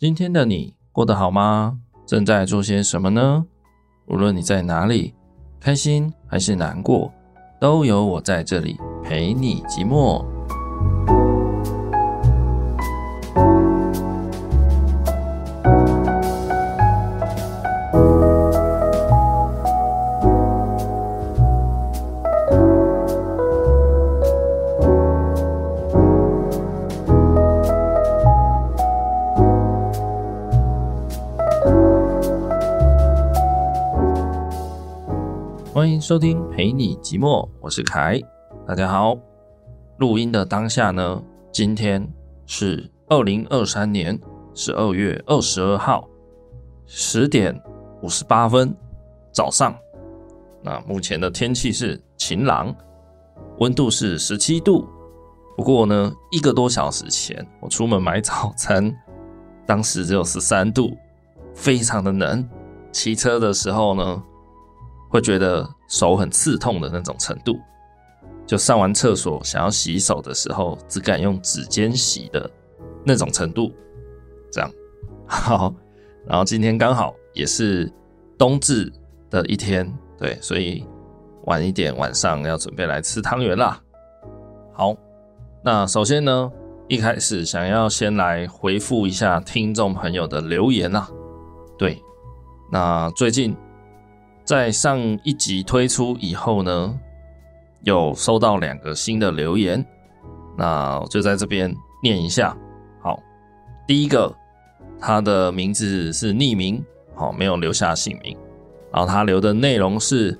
今天的你过得好吗？正在做些什么呢？无论你在哪里，开心还是难过，都有我在这里陪你寂寞。收听陪你寂寞，我是凯，大家好。录音的当下呢，今天是二零二三年十二月二十二号十点五十八分早上。那目前的天气是晴朗，温度是十七度。不过呢，一个多小时前我出门买早餐，当时只有十三度，非常的冷。骑车的时候呢，会觉得手很刺痛的那种程度，就上完厕所想要洗手的时候，只敢用指尖洗的那种程度。这样，好，然后今天刚好也是冬至的一天，对，所以晚一点晚上要准备来吃汤圆啦。好，那首先呢，一开始想要先来回复一下听众朋友的留言啦。对，那最近。在上一集推出以后呢，有收到两个新的留言，那我就在这边念一下。好，第一个，他的名字是匿名，好，没有留下姓名。然后他留的内容是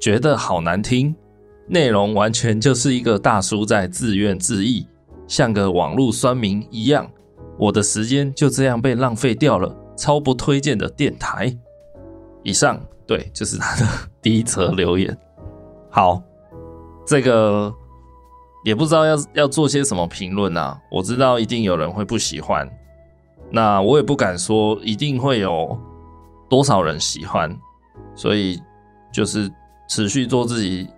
觉得好难听，内容完全就是一个大叔在自怨自艾，像个网络酸民一样。我的时间就这样被浪费掉了，超不推荐的电台。以上。对，就是他的 第一则留言。好，这个也不知道要要做些什么评论啊。我知道一定有人会不喜欢，那我也不敢说一定会有多少人喜欢，所以就是持续做自己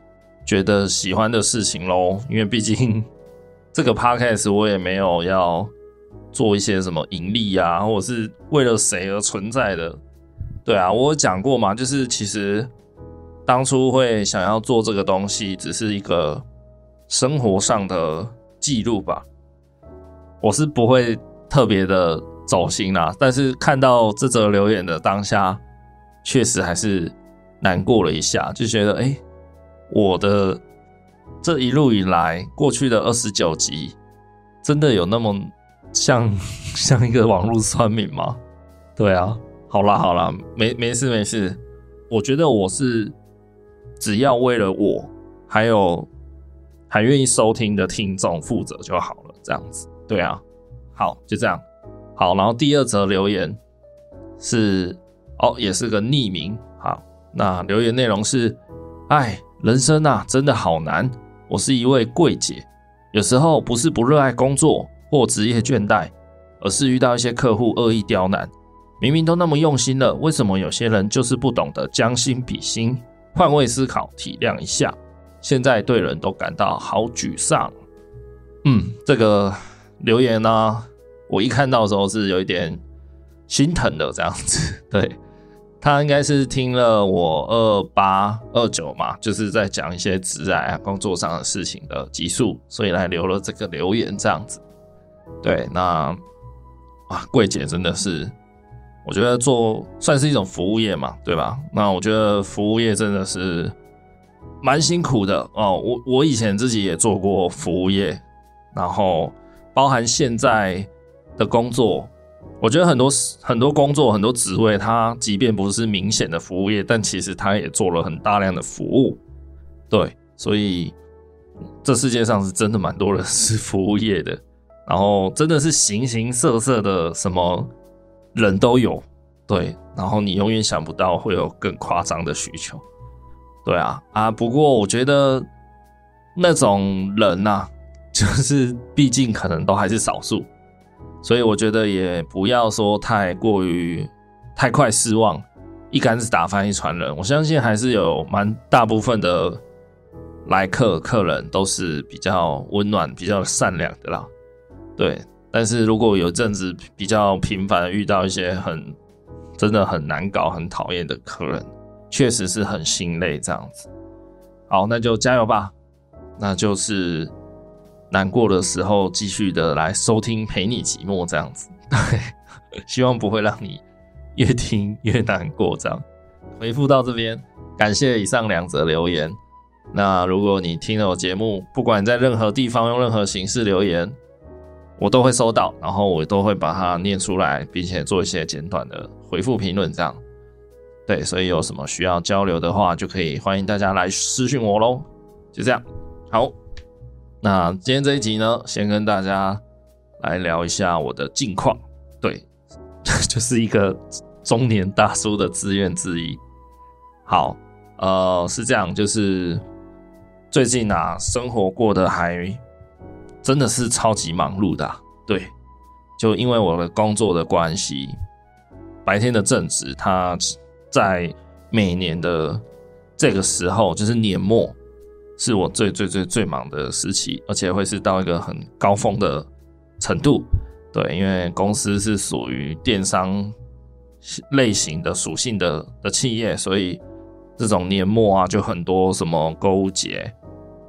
觉得喜欢的事情喽。因为毕竟 这个 podcast 我也没有要做一些什么盈利啊，或者是为了谁而存在的。对啊，我有讲过嘛，就是其实当初会想要做这个东西，只是一个生活上的记录吧。我是不会特别的走心啦，但是看到这则留言的当下，确实还是难过了一下，就觉得哎，我的这一路以来过去的二十九集，真的有那么像 像一个网络算命吗？对啊。好啦好啦，没没事没事，我觉得我是只要为了我还有还愿意收听的听众负责就好了，这样子，对啊，好，就这样，好，然后第二则留言是哦，也是个匿名，好，那留言内容是，哎，人生啊真的好难，我是一位柜姐，有时候不是不热爱工作或职业倦怠，而是遇到一些客户恶意刁难。明明都那么用心了，为什么有些人就是不懂得将心比心，换位思考，体谅一下？现在对人都感到好沮丧。嗯，这个留言呢、我一看到的时候是有一点心疼的，这样子。对，他应该是听了我二八二九嘛，就是在讲一些职涯啊、工作上的事情的集数，所以来留了这个留言这样子。对，那啊，柜姐真的是。我觉得做算是一种服务业嘛，对吧？那我觉得服务业真的是蛮辛苦的哦。我我以前自己也做过服务业，然后包含现在的工作，我觉得很多很多工作很多职位，它即便不是明显的服务业，但其实它也做了很大量的服务。对，所以这世界上是真的蛮多人是服务业的，然后真的是形形色色的什么。人都有，对，然后你永远想不到会有更夸张的需求，对啊啊！不过我觉得那种人呐、啊，就是毕竟可能都还是少数，所以我觉得也不要说太过于太快失望，一竿子打翻一船人。我相信还是有蛮大部分的来客客人都是比较温暖、比较善良的啦，对。但是如果有阵子比较频繁遇到一些很真的很难搞、很讨厌的客人，确实是很心累这样子。好，那就加油吧。那就是难过的时候，继续的来收听陪你寂寞这样子。对，希望不会让你越听越难过这样。回复到这边，感谢以上两则留言。那如果你听了我节目，不管在任何地方用任何形式留言，我都会收到，然后我都会把它念出来，并且做一些简短的回复评论这样。对，所以有什么需要交流的话，就可以欢迎大家来私讯我喽。就这样，好，那今天这一集呢，先跟大家来聊一下我的近况。对，就是一个中年大叔的自怨自艾。好，呃，是这样，就是最近啊，生活过得还真的是超级忙碌的。对，就因为我的工作的关系，白天的正职，它。在每年的这个时候，就是年末，是我最最最最忙的时期，而且会是到一个很高峰的程度。对，因为公司是属于电商类型的属性的的企业，所以这种年末啊，就很多什么购物节、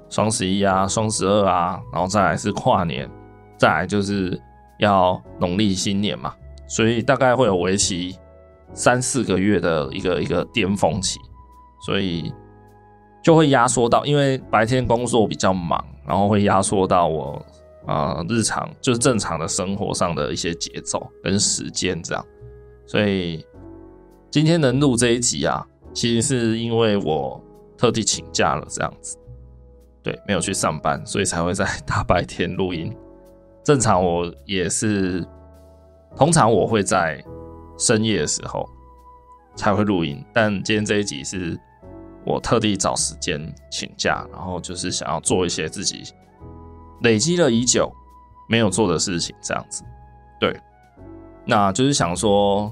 双十一啊、双十二啊，然后再来是跨年，再来就是要农历新年嘛，所以大概会有为期。三四个月的一个一个巅峰期，所以就会压缩到，因为白天工作比较忙，然后会压缩到我啊、日常就是正常的生活上的一些节奏跟时间这样。所以今天能录这一集啊，其实是因为我特地请假了这样子，对，没有去上班，所以才会在大白天录音。正常我也是，通常我会在。深夜的时候才会录音，但今天这一集是我特地找时间请假，然后就是想要做一些自己累积了已久没有做的事情，这样子。对，那就是想说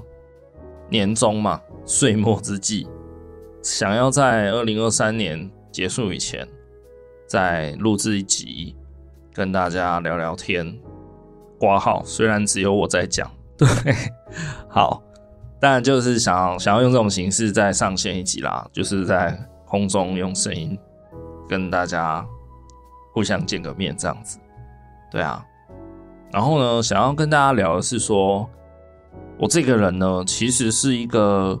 年终嘛，岁末之际，想要在二零二三年结束以前再录制一集，跟大家聊聊天。挂号，虽然只有我在讲。对，好，当然就是想想要用这种形式再上线一集啦，就是在空中用声音跟大家互相见个面这样子。对啊，然后呢，想要跟大家聊的是说，我这个人呢，其实是一个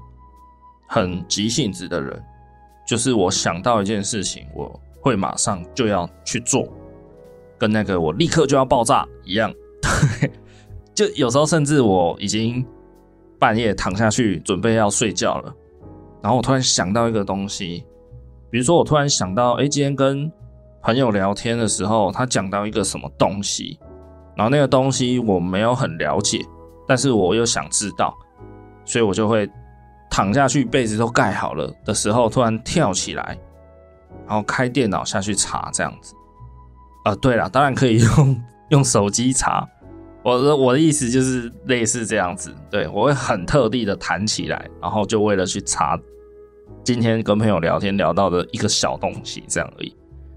很急性子的人，就是我想到一件事情，我会马上就要去做，跟那个我立刻就要爆炸一样。对。就有时候，甚至我已经半夜躺下去准备要睡觉了，然后我突然想到一个东西，比如说我突然想到，哎，今天跟朋友聊天的时候，他讲到一个什么东西，然后那个东西我没有很了解，但是我又想知道，所以我就会躺下去，被子都盖好了的时候，突然跳起来，然后开电脑下去查这样子。啊，对了，当然可以用 用手机查。我的我的意思就是类似这样子，对，我会很特地的弹起来，然后就为了去查今天跟朋友聊天聊到的一个小东西这样而已。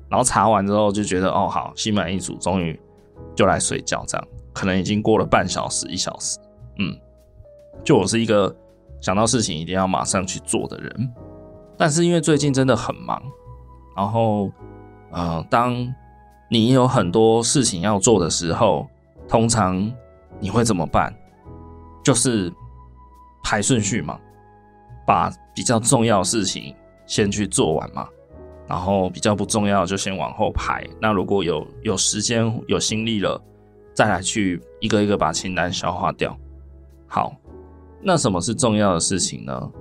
然后查完之后就觉得哦好，心满意足，终于就来睡觉这样。可能已经过了半小时一小时，嗯，就我是一个想到事情一定要马上去做的人，但是因为最近真的很忙，然后呃，当你有很多事情要做的时候。通常你会怎么办？就是排顺序嘛，把比较重要的事情先去做完嘛，然后比较不重要就先往后排。那如果有有时间有心力了，再来去一个一个把清单消化掉。好，那什么是重要的事情呢？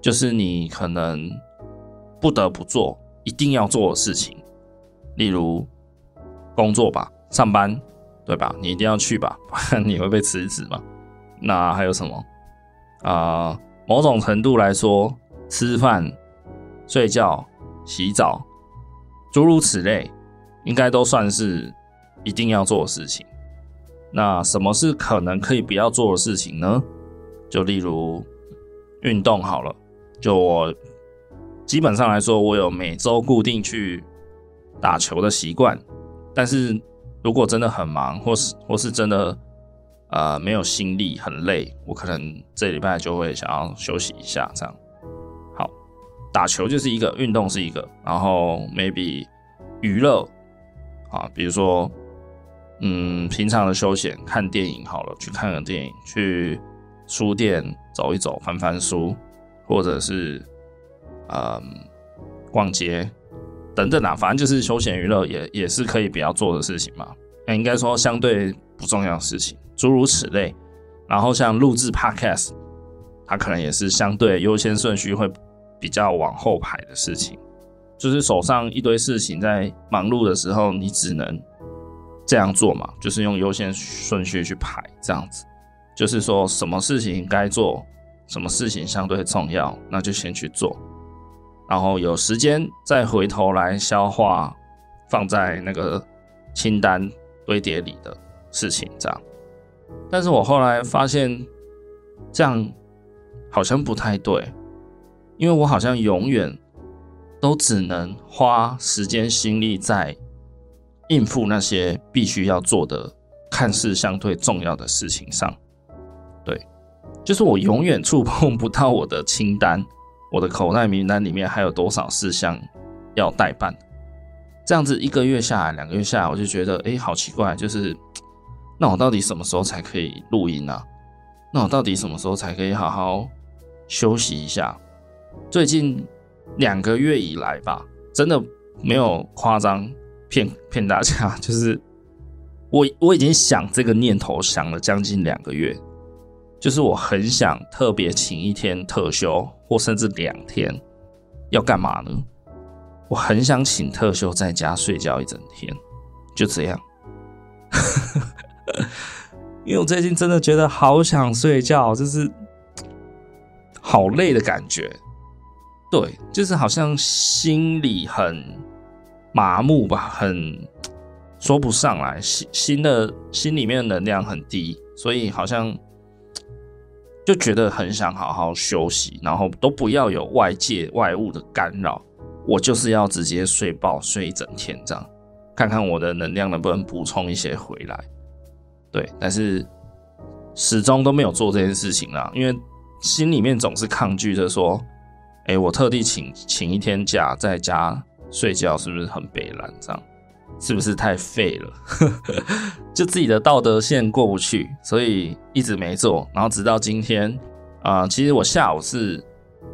就是你可能不得不做、一定要做的事情，例如工作吧，上班。对吧？你一定要去吧，你会被辞职嘛。那还有什么啊、某种程度来说，吃饭、睡觉、洗澡，诸如此类，应该都算是一定要做的事情。那什么是可能可以不要做的事情呢？就例如运动好了，就我基本上来说，我有每周固定去打球的习惯，但是。如果真的很忙，或是或是真的呃没有心力、很累，我可能这礼拜就会想要休息一下。这样好，打球就是一个运动，是一个，然后 maybe 娱乐啊，比如说嗯平常的休闲，看电影好了，去看个电影，去书店走一走，翻翻书，或者是嗯逛街。等等啊，反正就是休闲娱乐也也是可以不要做的事情嘛。那应该说相对不重要事情，诸如此类。然后像录制 Podcast，它可能也是相对优先顺序会比较往后排的事情。就是手上一堆事情在忙碌的时候，你只能这样做嘛，就是用优先顺序去排这样子。就是说什么事情该做，什么事情相对重要，那就先去做。然后有时间再回头来消化，放在那个清单堆叠里的事情，这样。但是我后来发现，这样好像不太对，因为我好像永远都只能花时间心力在应付那些必须要做的、看似相对重要的事情上。对，就是我永远触碰不到我的清单。我的口袋名单里面还有多少事项要待办？这样子一个月下来，两个月下来，我就觉得，哎、好奇怪，就是，那我到底什么时候才可以录音啊？那我到底什么时候才可以好好休息一下？最近两个月以来吧，真的没有夸张骗骗大家，就是我我已经想这个念头想了将近两个月。就是我很想特别请一天特休，或甚至两天，要干嘛呢？我很想请特休在家睡觉一整天，就这样。因为我最近真的觉得好想睡觉，就是好累的感觉。对，就是好像心里很麻木吧，很说不上来，心心的心里面的能量很低，所以好像。就觉得很想好好休息，然后都不要有外界外物的干扰，我就是要直接睡饱睡一整天这样，看看我的能量能不能补充一些回来。对，但是始终都没有做这件事情啦，因为心里面总是抗拒着说，哎，我特地请请一天假在家睡觉，是不是很北烂这样？是不是太废了？就自己的道德线过不去，所以一直没做。然后直到今天啊、其实我下午是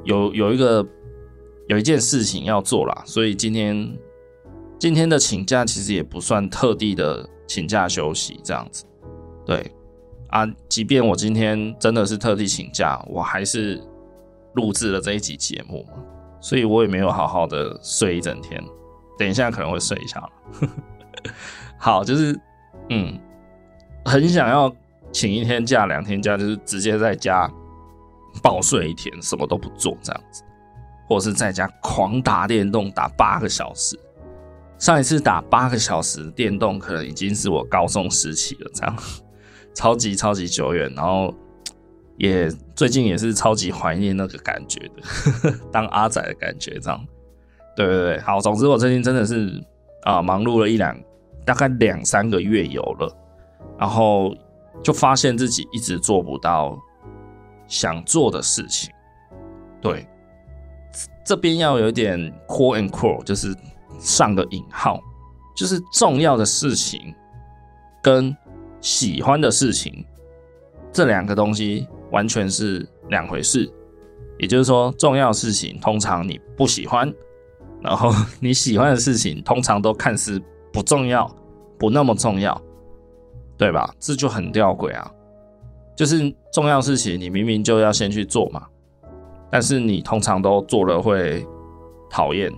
有有一个有一件事情要做啦，所以今天今天的请假其实也不算特地的请假休息这样子。对啊，即便我今天真的是特地请假，我还是录制了这一集节目，所以我也没有好好的睡一整天。等一下可能会睡一下了。好，就是嗯，很想要请一天假、两天假，就是直接在家暴睡一天，什么都不做这样子，或者是在家狂打电动打八个小时。上一次打八个小时电动，可能已经是我高中时期了，这样超级超级久远。然后 也最近也是超级怀念那个感觉的，呵 呵当阿仔的感觉这样。对对对，好，总之我最近真的是啊、呃，忙碌了一两，大概两三个月有了，然后就发现自己一直做不到想做的事情。对，这边要有点 “core and core”，就是上个引号，就是重要的事情跟喜欢的事情这两个东西完全是两回事。也就是说，重要的事情通常你不喜欢。然后你喜欢的事情，通常都看似不重要，不那么重要，对吧？这就很吊诡啊！就是重要事情，你明明就要先去做嘛，但是你通常都做了会讨厌，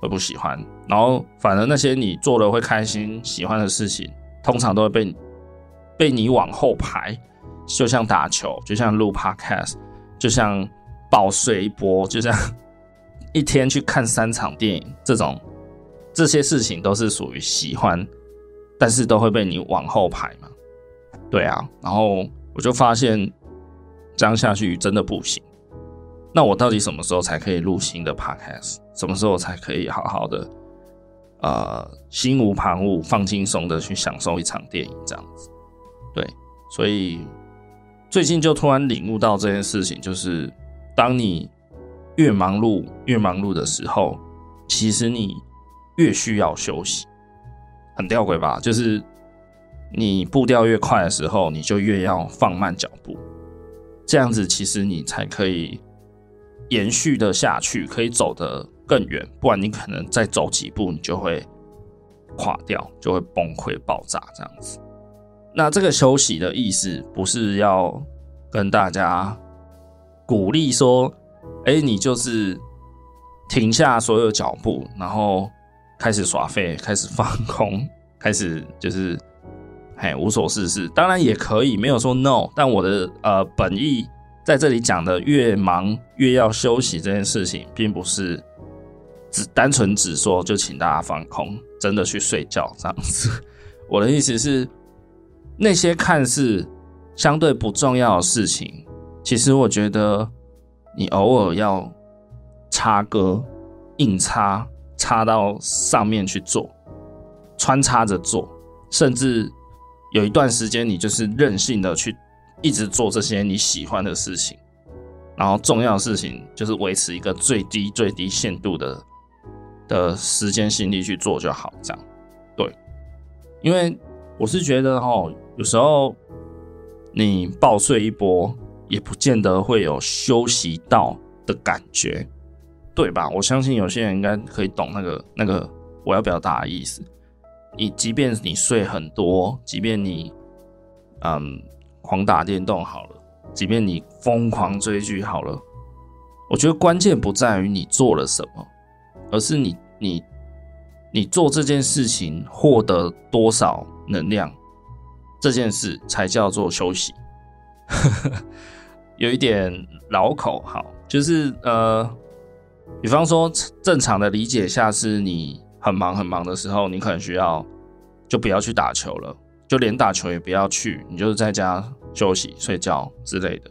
会不喜欢，然后反而那些你做了会开心、喜欢的事情，通常都会被被你往后排，就像打球，就像录 Podcast，就像爆睡一波，就像。一天去看三场电影，这种这些事情都是属于喜欢，但是都会被你往后排嘛。对啊，然后我就发现这样下去真的不行。那我到底什么时候才可以录新的 podcast？什么时候才可以好好的呃心无旁骛、放轻松的去享受一场电影这样子？对，所以最近就突然领悟到这件事情，就是当你越忙碌越忙碌的时候，其实你越需要休息。很吊诡吧？就是你步调越快的时候，你就越要放慢脚步，这样子其实你才可以延续的下去，可以走得更远。不然你可能再走几步，你就会垮掉，就会崩溃爆炸这样子。那这个休息的意思，不是要跟大家鼓励说，哎，你就是停下所有脚步，然后。开始耍废，开始放空，开始就是，嘿，无所事事。当然也可以，没有说 no。但我的呃本意在这里讲的，越忙越要休息这件事情，并不是只单纯只说就请大家放空，真的去睡觉这样子。我的意思是，那些看似相对不重要的事情，其实我觉得你偶尔要插歌，硬插。插到上面去做，穿插着做，甚至有一段时间你就是任性的去一直做这些你喜欢的事情，然后重要的事情就是维持一个最低最低限度的的时间心力去做就好，这样对，因为我是觉得齁，有时候你暴睡一波，也不见得会有休息到的感觉。对吧？我相信有些人应该可以懂那个那个我要表达的意思。你即便你睡很多，即便你嗯狂打电动好了，即便你疯狂追剧好了，我觉得关键不在于你做了什么，而是你你你做这件事情获得多少能量，这件事才叫做休息。有一点绕口，好，就是呃。比方说，正常的理解下是你很忙很忙的时候，你可能需要就不要去打球了，就连打球也不要去，你就是在家休息、睡觉之类的，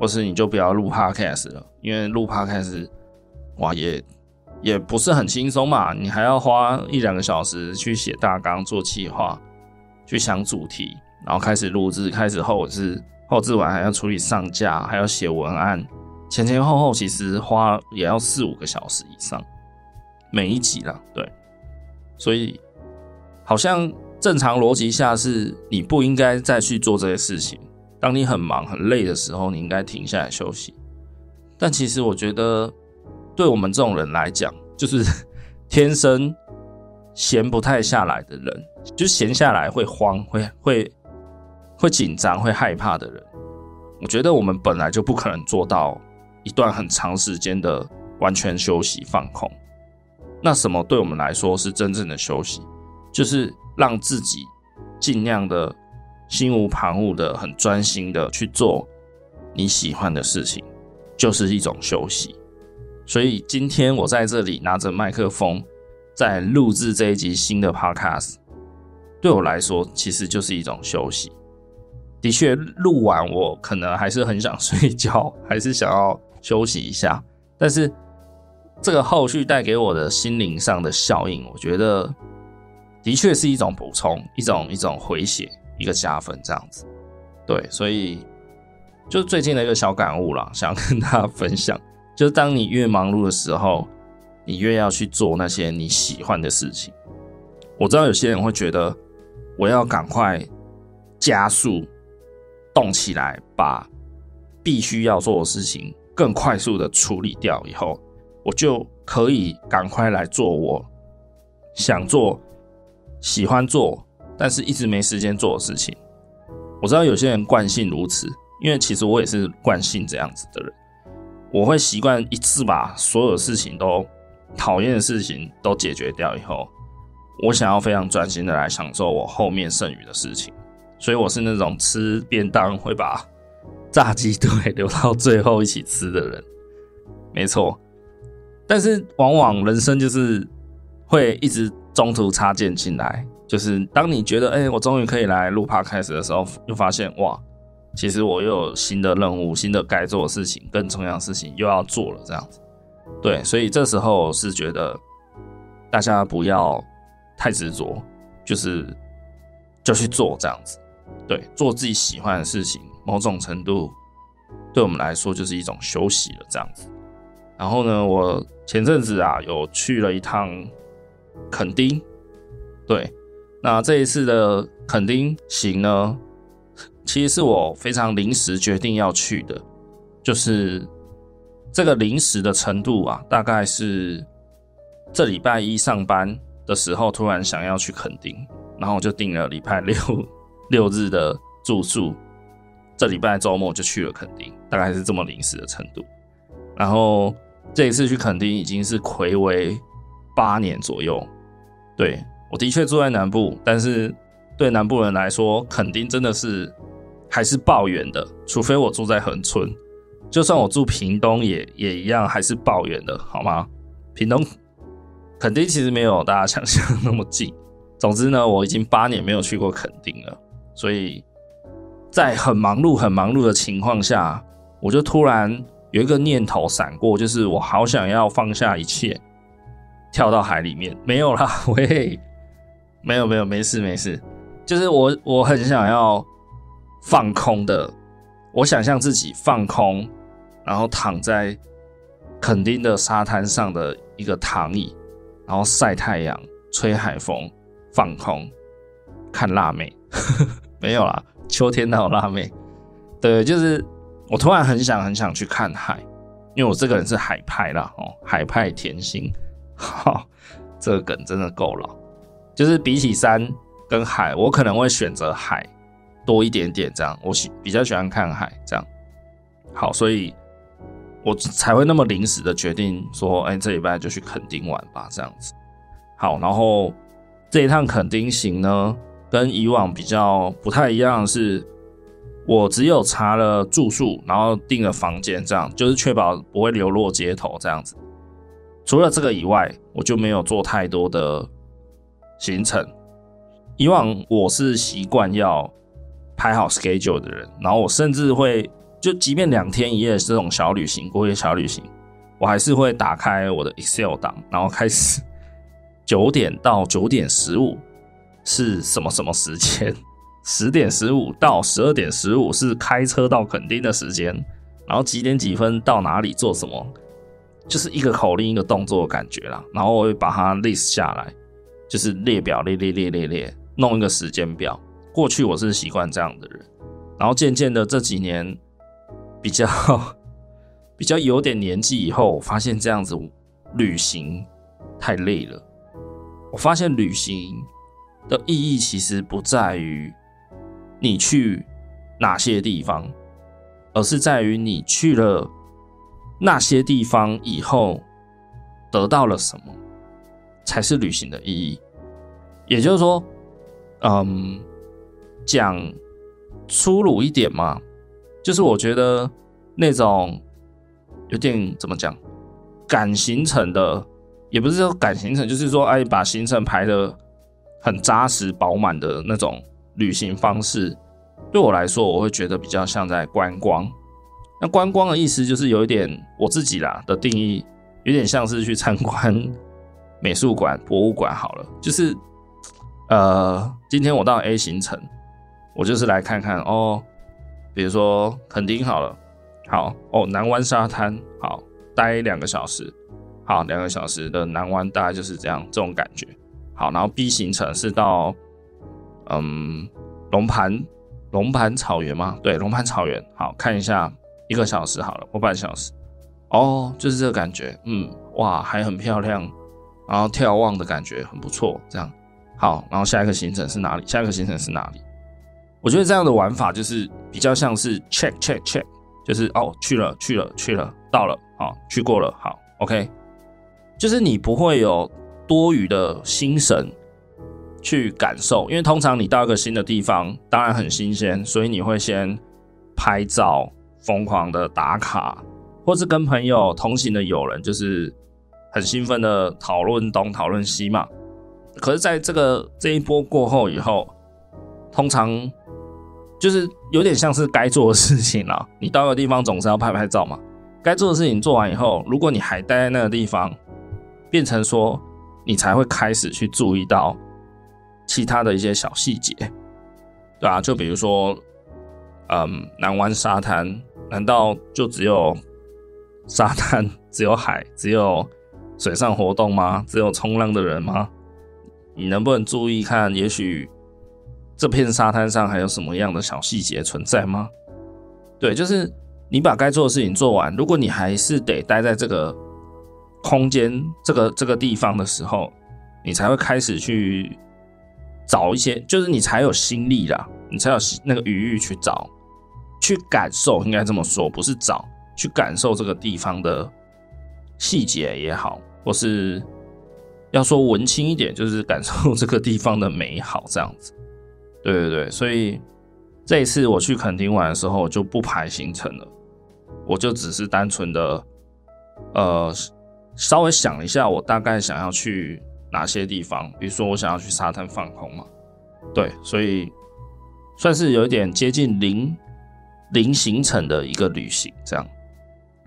或是你就不要录 podcast 了，因为录 podcast 哇也也不是很轻松嘛，你还要花一两个小时去写大纲、做计划、去想主题，然后开始录制、开始后制，后置完还要处理上架，还要写文案。前前后后其实花也要四五个小时以上，每一集啦，对，所以好像正常逻辑下是你不应该再去做这些事情。当你很忙很累的时候，你应该停下来休息。但其实我觉得，对我们这种人来讲，就是 天生闲不太下来的人，就闲下来会慌、会会会紧张、会害怕的人，我觉得我们本来就不可能做到。一段很长时间的完全休息放空，那什么对我们来说是真正的休息？就是让自己尽量的心无旁骛的、很专心的去做你喜欢的事情，就是一种休息。所以今天我在这里拿着麦克风在录制这一集新的 Podcast，对我来说其实就是一种休息。的确，录完我可能还是很想睡觉，还是想要。休息一下，但是这个后续带给我的心灵上的效应，我觉得的确是一种补充，一种一种回血，一个加分这样子。对，所以就是最近的一个小感悟啦，想跟大家分享，就是当你越忙碌的时候，你越要去做那些你喜欢的事情。我知道有些人会觉得，我要赶快加速动起来，把必须要做的事情。更快速的处理掉以后，我就可以赶快来做我想做、喜欢做，但是一直没时间做的事情。我知道有些人惯性如此，因为其实我也是惯性这样子的人。我会习惯一次把所有事情都讨厌的事情都解决掉以后，我想要非常专心的来享受我后面剩余的事情。所以我是那种吃便当会把。炸鸡腿留到最后一起吃的人，没错。但是往往人生就是会一直中途插件进来，就是当你觉得哎、我终于可以来录 Podcast 的时候，又发现哇，其实我又有新的任务、新的该做的事情、更重要的事情又要做了，这样子。对，所以这时候是觉得大家不要太执着，就是就去做这样子。对，做自己喜欢的事情，某种程度对我们来说就是一种休息了，这样子。然后呢，我前阵子啊有去了一趟垦丁，对，那这一次的垦丁行呢，其实是我非常临时决定要去的，就是这个临时的程度啊，大概是这礼拜一上班的时候突然想要去垦丁，然后我就定了礼拜六六日的住宿，这礼拜周末就去了垦丁，大概是这么临时的程度。然后这一次去垦丁已经是睽违八年左右，对，我的确住在南部，但是对南部人来说，垦丁真的是还是爆远的，除非我住在恒春，就算我住屏东也也一样还是爆远的，好吗？屏东。垦丁其实没有大家想象那么近。总之呢，我已经八年没有去过垦丁了，所以在很忙碌、很忙碌的情况下，我就突然有一个念头闪过，就是我好想要放下一切，跳到海里面。没有啦，喂，没有没有，没事没事，就是我我很想要放空的，我想象自己放空，然后躺在垦丁的沙滩上的一个躺椅。然后晒太阳、吹海风、放空、看辣妹，没有啦，秋天哪有辣妹？对，就是我突然很想很想去看海，因为我这个人是海派啦，哦，海派甜心，哈，这个梗真的够老。就是比起山跟海，我可能会选择海多一点点，这样我喜比较喜欢看海，这样好，所以。我才会那么临时的决定说，哎，这礼拜就去垦丁玩吧，这样子。好，然后这一趟垦丁行呢，跟以往比较不太一样是，我只有查了住宿，然后订了房间，这样就是确保不会流落街头这样子。除了这个以外，我就没有做太多的行程。以往我是习惯要排好 schedule 的人，然后我甚至会。就即便两天一夜这种小旅行，过夜小旅行，我还是会打开我的 Excel 档，然后开始 九点到九点十五是什么什么时间，十点十五到十二点十五是开车到垦丁的时间，然后几点几分到哪里做什么，就是一个口令一个动作的感觉啦。然后我会把它 list 下来，就是列表列列列列列，弄一个时间表。过去我是习惯这样的人，然后渐渐的这几年。比较 比较有点年纪以后，我发现这样子旅行太累了。我发现旅行的意义其实不在于你去哪些地方，而是在于你去了那些地方以后得到了什么，才是旅行的意义。也就是说，嗯，讲粗鲁一点嘛。就是我觉得那种有点怎么讲赶行程的，也不是说赶行程，就是说哎，把行程排的很扎实饱满的那种旅行方式，对我来说，我会觉得比较像在观光。那观光的意思就是有一点我自己啦的定义，有点像是去参观美术馆、博物馆好了。就是呃，今天我到 A 行程，我就是来看看哦。比如说垦丁好了，好哦，南湾沙滩好，待两个小时，好，两个小时的南湾大概就是这样这种感觉。好，然后 B 行程是到嗯龙盘龙盘草原吗？对，龙盘草原，好，看一下一个小时好了，或半小时，哦，就是这个感觉，嗯，哇，还很漂亮，然后眺望的感觉很不错，这样好，然后下一个行程是哪里？下一个行程是哪里？我觉得这样的玩法就是比较像是 check check check，就是哦去了去了去了到了好去过了好 OK，就是你不会有多余的心神去感受，因为通常你到一个新的地方，当然很新鲜，所以你会先拍照，疯狂的打卡，或是跟朋友同行的友人，就是很兴奋的讨论东讨论西嘛。可是在这个这一波过后以后，通常。就是有点像是该做的事情了。你到个地方总是要拍拍照嘛。该做的事情做完以后，如果你还待在那个地方，变成说你才会开始去注意到其他的一些小细节。对啊，就比如说，嗯，南湾沙滩，难道就只有沙滩、只有海、只有水上活动吗？只有冲浪的人吗？你能不能注意看，也许这片沙滩上还有什么样的小细节存在吗？对，就是你把该做的事情做完，如果你还是得待在这个空间、这个这个地方的时候，你才会开始去找一些，就是你才有心力啦，你才有那个余裕去找、去感受，应该这么说，不是找，去感受这个地方的细节也好，或是要说文青一点，就是感受这个地方的美好，这样子。对对对，所以这一次我去垦丁玩的时候，就不排行程了，我就只是单纯的，呃，稍微想一下，我大概想要去哪些地方，比如说我想要去沙滩放空嘛，对，所以算是有一点接近零零行程的一个旅行，这样，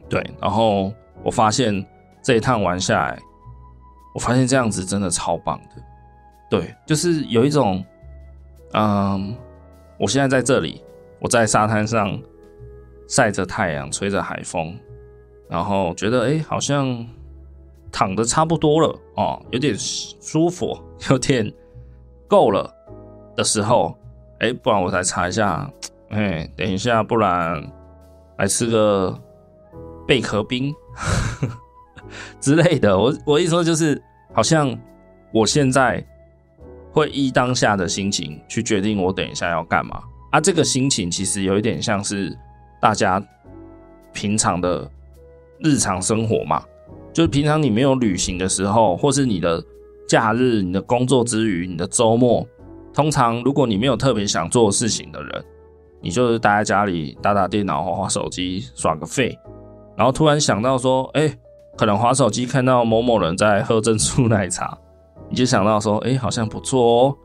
对，然后我发现这一趟玩下来，我发现这样子真的超棒的，对，就是有一种。嗯，我现在在这里，我在沙滩上晒着太阳，吹着海风，然后觉得哎、好像躺的差不多了哦，有点舒服，有点够了的时候，哎、不然我再查一下，哎、等一下，不然来吃个贝壳冰 之类的。我我一说就是，好像我现在。会依当下的心情去决定我等一下要干嘛啊？这个心情其实有一点像是大家平常的日常生活嘛，就是平常你没有旅行的时候，或是你的假日、你的工作之余、你的周末，通常如果你没有特别想做事情的人，你就是待在家里打打电脑、滑滑手机、耍个废，然后突然想到说，哎，可能滑手机看到某某人在喝珍珠奶茶。你就想到说，哎、好像不错哦，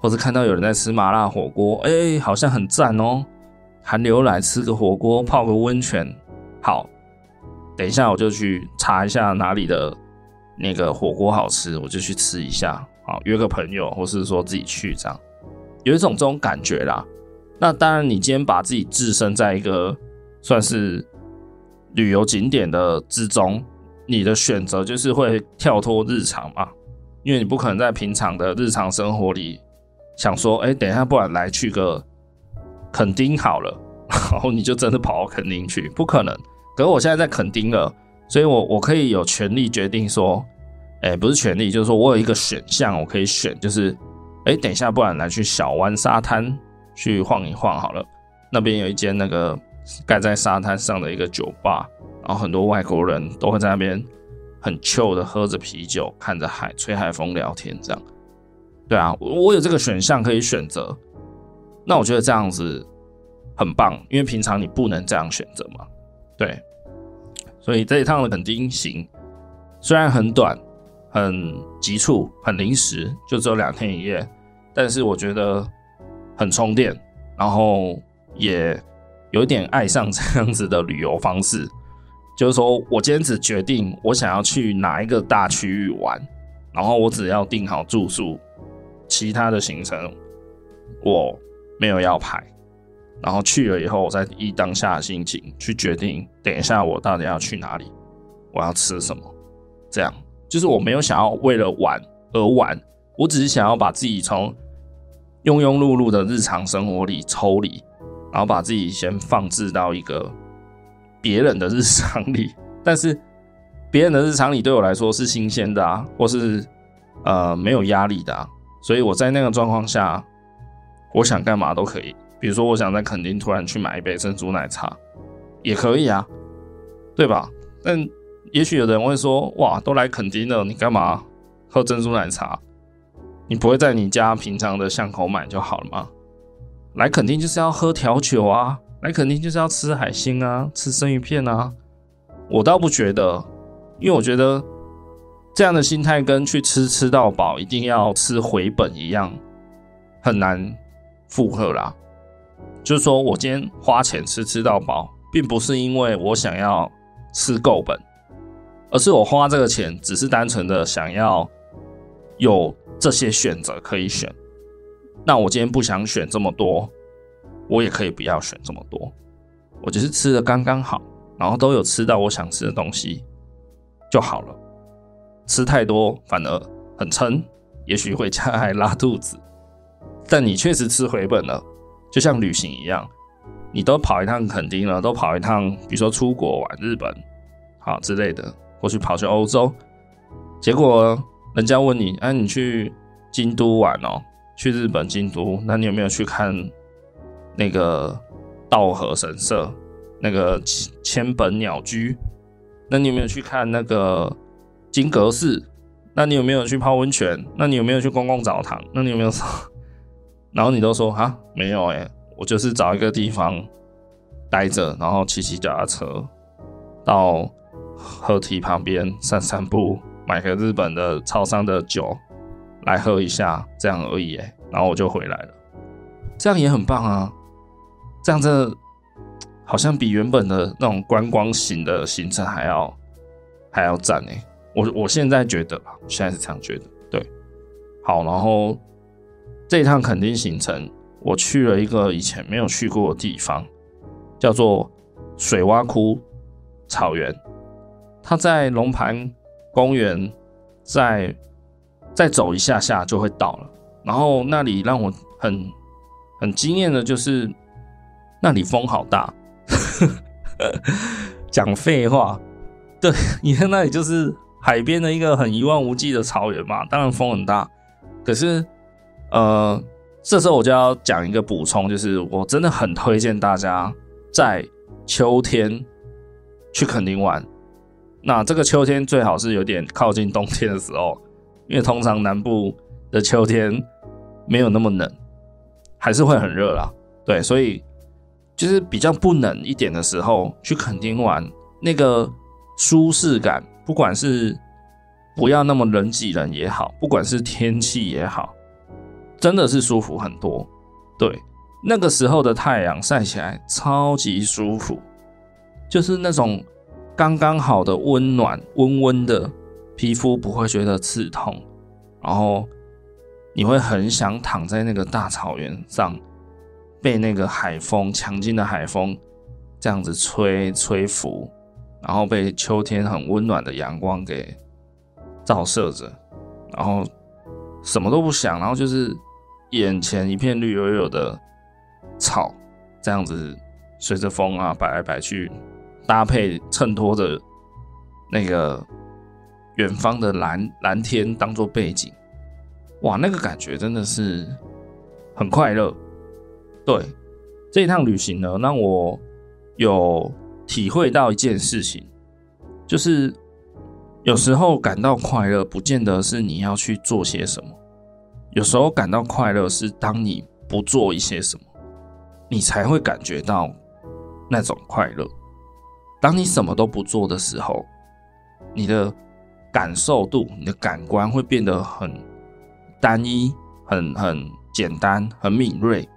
或者看到有人在吃麻辣火锅，哎、好像很赞哦。寒流来吃个火锅，泡个温泉，好。等一下我就去查一下哪里的那个火锅好吃，我就去吃一下。好，约个朋友，或是说自己去这样，有一种这种感觉啦。那当然，你今天把自己置身在一个算是旅游景点的之中，你的选择就是会跳脱日常嘛。因为你不可能在平常的日常生活里想说，哎，等一下，不然来去个垦丁好了，然 后你就真的跑到垦丁去，不可能。可是我现在在垦丁了，所以我我可以有权利决定说，哎，不是权利，就是说我有一个选项，我可以选，就是，哎，等一下，不然来去小湾沙滩去晃一晃好了。那边有一间那个盖在沙滩上的一个酒吧，然后很多外国人都会在那边。很 chill 的喝着啤酒，看着海，吹海风，聊天，这样。对啊，我有这个选项可以选择。那我觉得这样子很棒，因为平常你不能这样选择嘛。对，所以这一趟的垦丁行虽然很短、很急促、很临时，就只有两天一夜，但是我觉得很充电，然后也有点爱上这样子的旅游方式。就是说，我今天只决定我想要去哪一个大区域玩，然后我只要订好住宿，其他的行程我没有要排，然后去了以后，我再依当下的心情去决定，等一下我到底要去哪里，我要吃什么，这样就是我没有想要为了玩而玩，我只是想要把自己从庸庸碌碌的日常生活里抽离，然后把自己先放置到一个。别人的日常里，但是别人的日常里对我来说是新鲜的啊，或是呃没有压力的啊，所以我在那个状况下，我想干嘛都可以。比如说，我想在垦丁突然去买一杯珍珠奶茶，也可以啊，对吧？但也许有人会说：“哇，都来垦丁了，你干嘛喝珍珠奶茶？你不会在你家平常的巷口买就好了吗？来垦丁就是要喝调酒啊！”来垦丁就是要吃海鲜啊，吃生鱼片啊。我倒不觉得，因为我觉得这样的心态跟去吃吃到饱，一定要吃回本一样，很难负荷啦。就是说我今天花钱吃吃到饱，并不是因为我想要吃够本，而是我花这个钱只是单纯的想要有这些选择可以选。那我今天不想选这么多，我也可以不要选这么多，我只是吃的刚刚好，然后都有吃到我想吃的东西就好了。吃太多反而很撑，也许会加害拉肚子。但你确实吃回本了，就像旅行一样，你都跑一趟垦丁了，都跑一趟，比如说出国玩日本，好之类的，或去跑去欧洲，结果人家问你，哎、啊，你去京都玩哦？去日本京都，那你有没有去看那个稻荷神社，那个千本鸟居？那你有没有去看那个金阁寺？那你有没有去泡温泉？那你有没有去公共澡堂？那你有没有？然后你都说啊，没有哎，我就是找一个地方待着，然后骑骑脚踏车到河堤旁边散散步，买个日本的超商的酒。来喝一下，这样而已哎，然后我就回来了，这样也很棒啊，这样这好像比原本的那种观光型的行程还要还要赞哎，我我现在觉得吧，现在是这样觉得，对，好，然后这一趟垦丁行程，我去了一个以前没有去过的地方，叫做水洼窟草原，它在龙盘公园，在。再走一下下就会到了，然后那里让我很很惊艳的就是那里风好大，讲废话，对，你看那里就是海边的一个很一望无际的草原嘛，当然风很大，可是呃，这时候我就要讲一个补充，就是我真的很推荐大家在秋天去垦丁玩，那这个秋天最好是有点靠近冬天的时候。因为通常南部的秋天没有那么冷，还是会很热啦。对，所以就是比较不冷一点的时候去垦丁玩，那个舒适感，不管是不要那么人挤人也好，不管是天气也好，真的是舒服很多。对，那个时候的太阳晒起来超级舒服，就是那种刚刚好的温暖，温温的。皮肤不会觉得刺痛，然后你会很想躺在那个大草原上，被那个海风强劲的海风这样子吹吹拂，然后被秋天很温暖的阳光给照射着，然后什么都不想，然后就是眼前一片绿油油的草，这样子随着风啊摆来摆去，搭配衬托着那个。远方的蓝蓝天当做背景，哇，那个感觉真的是很快乐。对，这一趟旅行呢，让我有体会到一件事情，就是有时候感到快乐，不见得是你要去做些什么，有时候感到快乐是当你不做一些什么，你才会感觉到那种快乐。当你什么都不做的时候，你的。感受度，你的感官会变得很单一、很很简单、很敏锐。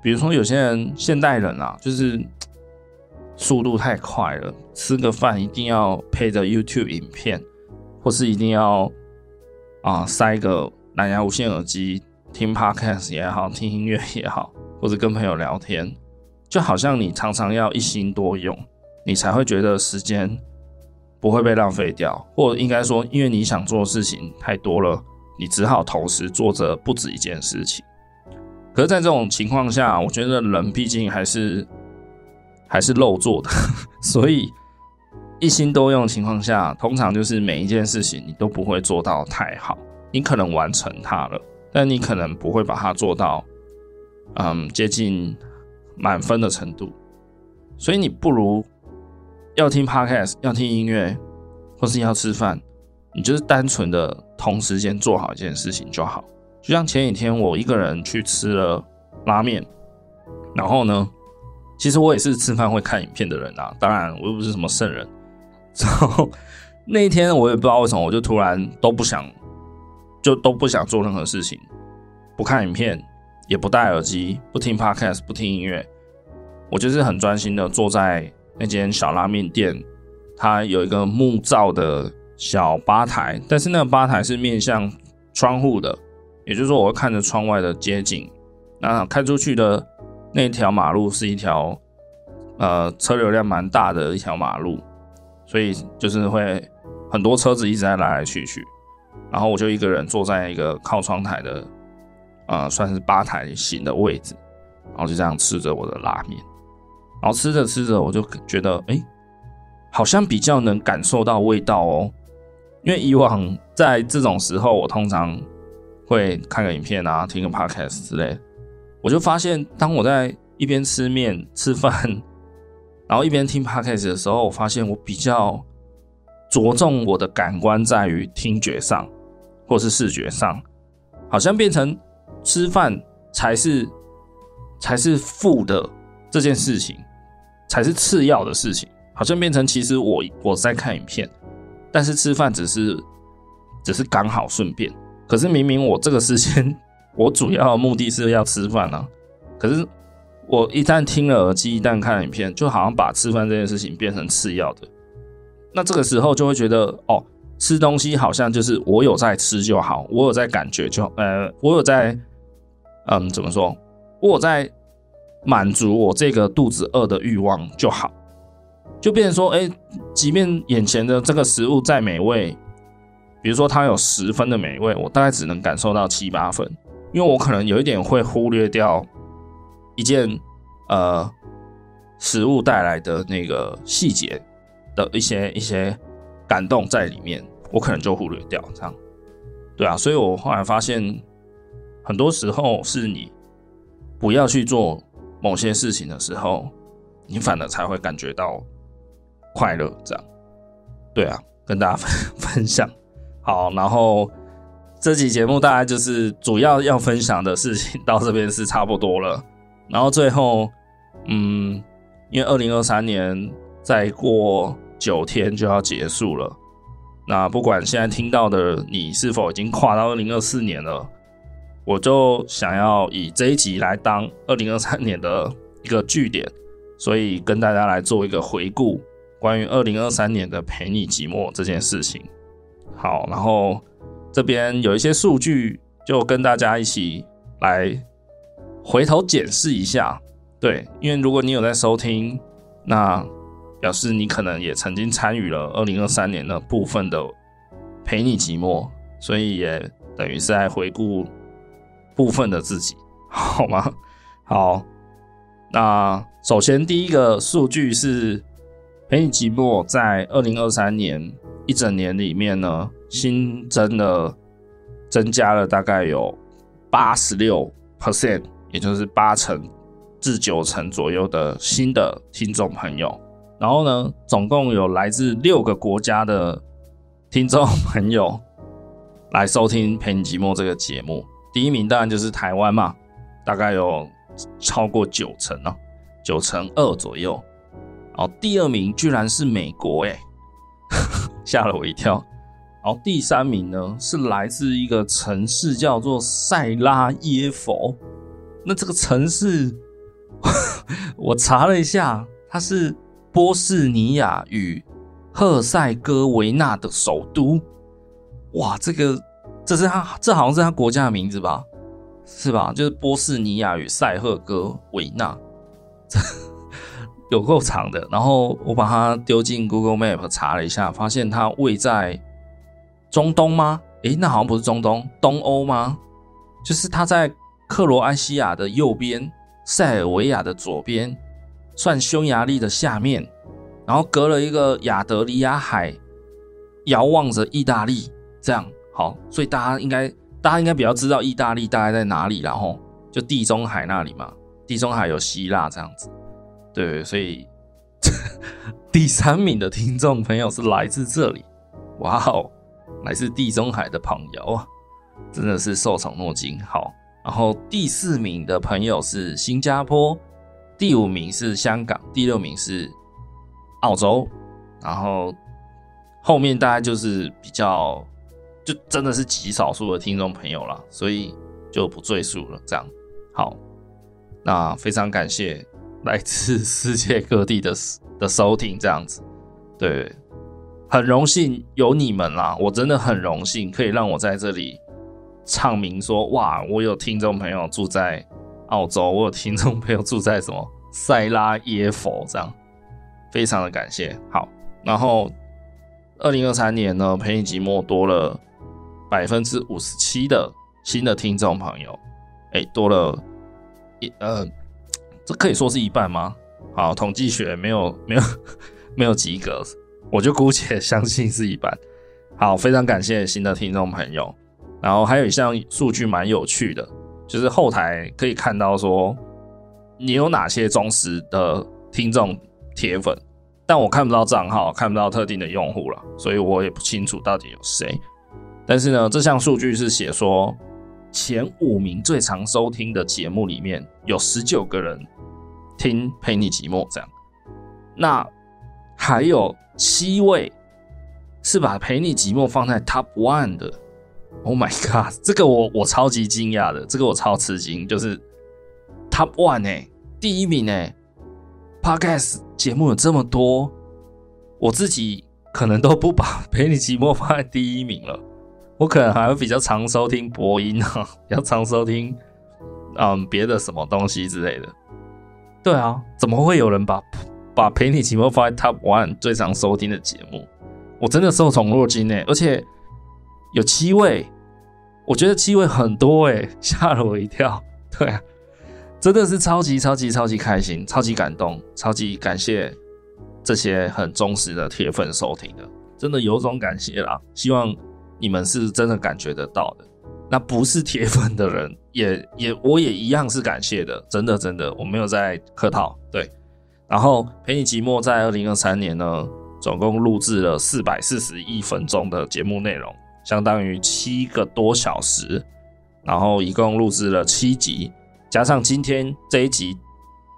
比如说，有些人现代人啊，就是速度太快了，吃个饭一定要配着 YouTube 影片，或是一定要啊塞个蓝牙无线耳机听 Podcast 也好，听音乐也好，或者跟朋友聊天，就好像你常常要一心多用，你才会觉得时间。不会被浪费掉，或者应该说，因为你想做的事情太多了，你只好同时做着不止一件事情。可是，在这种情况下，我觉得人毕竟还是还是肉做的，所以一心多用的情况下，通常就是每一件事情你都不会做到太好。你可能完成它了，但你可能不会把它做到，嗯，接近满分的程度。所以你不如。要听 podcast，要听音乐，或是要吃饭，你就是单纯的同时间做好一件事情就好。就像前几天我一个人去吃了拉面，然后呢，其实我也是吃饭会看影片的人啊，当然我又不是什么圣人。然后那一天我也不知道为什么，我就突然都不想，就都不想做任何事情，不看影片，也不戴耳机，不听 podcast，不听音乐，我就是很专心的坐在。那间小拉面店，它有一个木造的小吧台，但是那个吧台是面向窗户的，也就是说，我会看着窗外的街景，那开出去的那条马路是一条呃车流量蛮大的一条马路，所以就是会很多车子一直在来来去去，然后我就一个人坐在一个靠窗台的呃算是吧台型的位置，然后就这样吃着我的拉面，然后吃着吃着我就觉得哎、好像比较能感受到味道哦，因为以往在这种时候我通常。会看个影片啊，听个 podcast 之类，我就发现，当我在一边吃面、吃饭，然后一边听 podcast 的时候，我发现我比较着重我的感官在于听觉上，或是视觉上，好像变成吃饭才是才是副的这件事情，才是次要的事情，好像变成其实我我在看影片，但是吃饭只是只是刚好顺便。可是明明我这个时间，我主要的目的是要吃饭啊。可是我一旦听了耳机，一旦看了影片，就好像把吃饭这件事情变成次要的。那这个时候就会觉得，哦，吃东西好像就是我有在吃就好，我有在感觉就，呃，我有在，嗯，怎么说？我有在满足我这个肚子饿的欲望就好。就变成说，哎，即便眼前的这个食物再美味。比如说，它有十分的美味，我大概只能感受到七八分，因为我可能有一点会忽略掉一件呃食物带来的那个细节的一些一些感动在里面，我可能就忽略掉这样。对啊，所以我后来发现，很多时候是你不要去做某些事情的时候，你反而才会感觉到快乐。这样，对啊，跟大家分 分享。好，然后这期节目大概就是主要要分享的事情 到这边是差不多了。然后最后，嗯，因为二零二三年再过九天就要结束了，那不管现在听到的你是否已经跨到二零二四年了，我就想要以这一集来当二零二三年的一个据点，所以跟大家来做一个回顾，关于二零二三年的陪你寂寞这件事情。好，然后这边有一些数据，就跟大家一起来回头检视一下。对，因为如果你有在收听，那表示你可能也曾经参与了二零二三年的部分的陪你寂寞，所以也等于是在回顾部分的自己，好吗？好，那首先第一个数据是陪你寂寞在二零二三年。一整年里面呢，新增了增加了大概有八十六 percent，也就是八成至九成左右的新的听众朋友。然后呢，总共有来自六个国家的听众朋友来收听《陪你寂寞》这个节目。第一名当然就是台湾嘛，大概有超过九成哦，九成二左右。然后第二名居然是美国，诶。吓了我一跳。然后第三名呢，是来自一个城市叫做塞拉耶佛。那这个城市，我查了一下，它是波士尼亚与赫塞哥维纳的首都。哇，这个这是他，这好像是他国家的名字吧？是吧？就是波士尼亚与塞赫哥维纳。有够长的，然后我把它丢进 Google Map 查了一下，发现它位在中东吗？诶，那好像不是中东，东欧吗？就是它在克罗埃西亚的右边，塞尔维亚的左边，算匈牙利的下面，然后隔了一个亚得里亚海，遥望着意大利，这样好，所以大家应该大家应该比较知道意大利大概在哪里，然后就地中海那里嘛，地中海有希腊这样子。对，所以 第三名的听众朋友是来自这里，哇哦，来自地中海的朋友啊，真的是受宠若惊。好，然后第四名的朋友是新加坡，第五名是香港，第六名是澳洲，然后后面大概就是比较，就真的是极少数的听众朋友了，所以就不赘述了。这样，好，那非常感谢。来自世界各地的的收听，这样子，对，很荣幸有你们啦！我真的很荣幸可以让我在这里唱名说，哇，我有听众朋友住在澳洲，我有听众朋友住在什么塞拉耶佛，这样非常的感谢。好，然后二零二三年呢，陪你寂寞多了百分之五十七的新的听众朋友，哎、多了一呃，这可以说是一半吗？好，统计学没有没有 没有及格，我就姑且相信是一半。好，非常感谢新的听众朋友。然后还有一项数据蛮有趣的，就是后台可以看到说你有哪些忠实的听众铁粉，但我看不到账号，看不到特定的用户了，所以我也不清楚到底有谁。但是呢，这项数据是写说前五名最常收听的节目里面有十九个人听陪你寂寞这样，那还有七位是把陪你寂寞放在 Top One 的。Oh my god！这个我我超级惊讶的，这个我超吃惊，就是 Top One 哎、第一名哎、欸，Podcast 节目有这么多，我自己可能都不把陪你寂寞放在第一名了，我可能还会比较常收听播音啊，比较常收听嗯别的什么东西之类的。对啊，怎么会有人把把陪你寂寞放在 Top One 最常收听的节目？我真的受宠若惊哎，而且。有七位，我觉得七位很多诶，吓了我一跳。对啊，真的是超级超级超级开心，超级感动，超级感谢这些很忠实的铁粉收听的，真的有种感谢啦。希望你们是真的感觉得到的。那不是铁粉的人，也也我也一样是感谢的，真的真的，我没有在客套。对，然后陪你寂寞在二零二三年呢，总共录制了四百四十一分钟的节目内容。相当于七个多小时，然后一共录制了七集，加上今天这一集，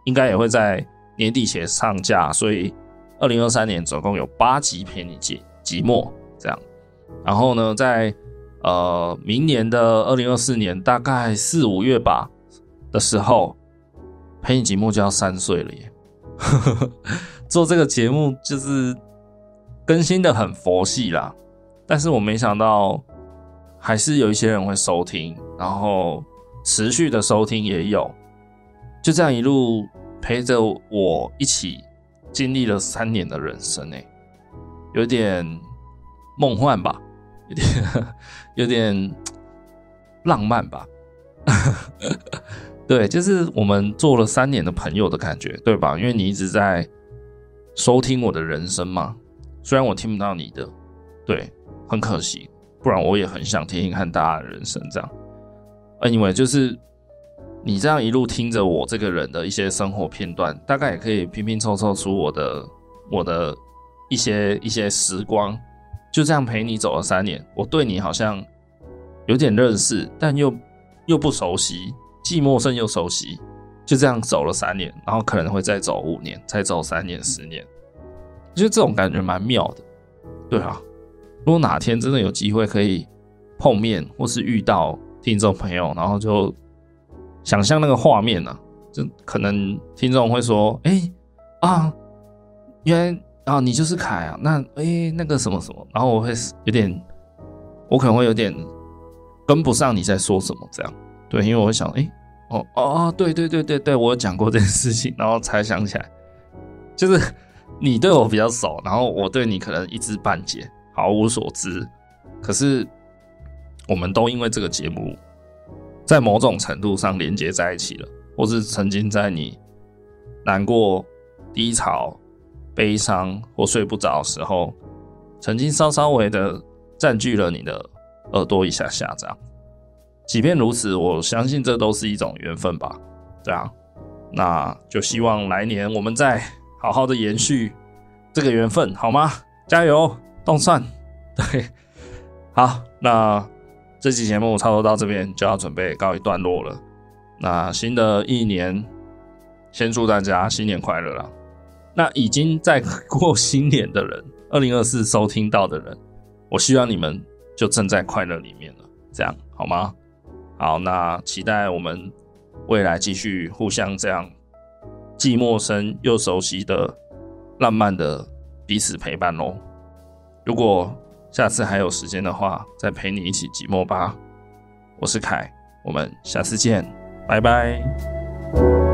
应该也会在年底前上架，所以二零二三年总共有八集陪你寂寂寞这样。然后呢，在呃明年的二零二四年大概四五月吧的时候，陪你寂寞就要三岁了耶！做这个节目就是更新的很佛系啦。但是我没想到，还是有一些人会收听，然后持续的收听也有，就这样一路陪着我一起经历了三年的人生，哎，有点梦幻吧，有点有点浪漫吧，对，就是我们做了三年的朋友的感觉，对吧？因为你一直在收听我的人生嘛，虽然我听不到你的，对。很可惜，不然我也很想听听看大家的人生这样。Anyway，就是你这样一路听着我这个人的一些生活片段，大概也可以拼拼凑凑出我的我的一些一些时光。就这样陪你走了三年，我对你好像有点认识，但又又不熟悉，既陌生又熟悉。就这样走了三年，然后可能会再走五年，再走三年、十年，我觉得这种感觉蛮妙的。对啊。如果哪天真的有机会可以碰面，或是遇到听众朋友，然后就想象那个画面呢、啊，就可能听众会说：“哎、啊，原来啊你就是凯啊，那哎、那个什么什么。”然后我会有点，我可能会有点跟不上你在说什么这样。对，因为我会想：“哎、哦哦哦，对对对对对，我有讲过这件事情。”然后才想起来，就是你对我比较熟，然后我对你可能一知半解。毫无所知，可是我们都因为这个节目，在某种程度上连接在一起了，或是曾经在你难过、低潮、悲伤或睡不着时候，曾经稍稍微的占据了你的耳朵一下下，这样。即便如此，我相信这都是一种缘分吧。对啊，那就希望来年我们再好好的延续这个缘分，好吗？加油！动算，对，好，那这期节目差不多到这边就要准备告一段落了。那新的一年，先祝大家新年快乐啦！那已经在过新年的人，二零二四收听到的人，我希望你们就正在快乐里面了，这样好吗？好，那期待我们未来继续互相这样既陌生又熟悉的浪漫的彼此陪伴喽。如果下次还有时间的话，再陪你一起寂寞吧。我是凯，我们下次见，拜拜。